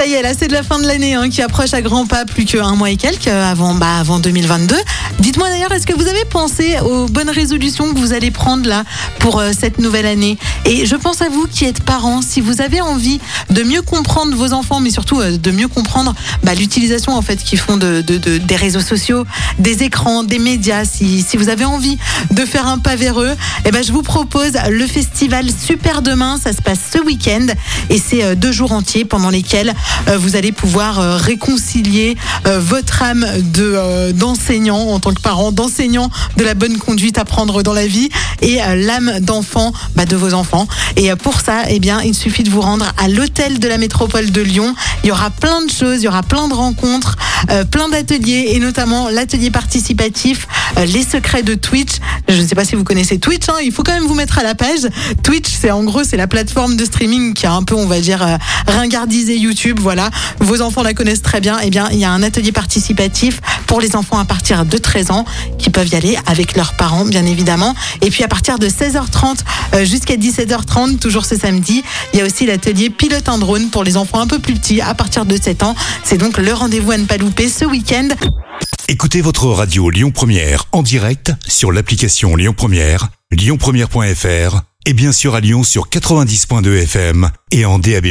Ça y est, là c'est de la fin de l'année hein, qui approche à grands pas, plus qu'un mois et quelques euh, avant, bah, avant 2022. Dites-moi d'ailleurs, est-ce que vous avez pensé aux bonnes résolutions que vous allez prendre là pour euh, cette nouvelle année? Et je pense à vous qui êtes parents, si vous avez envie de mieux comprendre vos enfants, mais surtout euh, de mieux comprendre bah, l'utilisation en fait qu'ils font de, de- de- des réseaux sociaux, des écrans, des médias, si, si vous avez envie de faire un pas vers eux, eh ben, je vous propose le festival Super Demain. Ça se passe ce week-end et c'est deux jours entiers pendant lesquels vous allez pouvoir euh, réconcilier euh, votre âme de euh, d'enseignant en tant que parent, d'enseignant de la bonne conduite à prendre dans la vie et euh, l'âme d'enfant bah, de vos enfants. Et euh, pour ça, eh bien, il suffit de vous rendre à l'hôtel de la métropole de Lyon. Il y aura plein de choses, il y aura plein de rencontres, euh, plein d'ateliers et notamment l'atelier participatif euh, Les secrets de Twitch. Je ne sais pas si vous connaissez Twitch, hein, il faut quand même vous mettre à la page. Twitch, c'est en gros, c'est la plateforme de streaming qui a un peu, on va dire, euh, ringardisé YouTube. Voilà, vos enfants la connaissent très bien. Eh bien, il y a un atelier participatif pour les enfants à partir de 13 ans qui peuvent y aller avec leurs parents, bien évidemment. Et puis à partir de 16h30 euh, jusqu'à 17h30, toujours ce samedi, il y a aussi l'atelier pilote un drone pour les enfants un peu plus petits à partir de 7 ans. C'est donc le rendez-vous à ne pas louper ce week-end. Écoutez votre radio Lyon Première en direct sur l'application Lyon Première, lyonpremière.fr et bien sûr à Lyon sur 90.2 FM et en DAB+.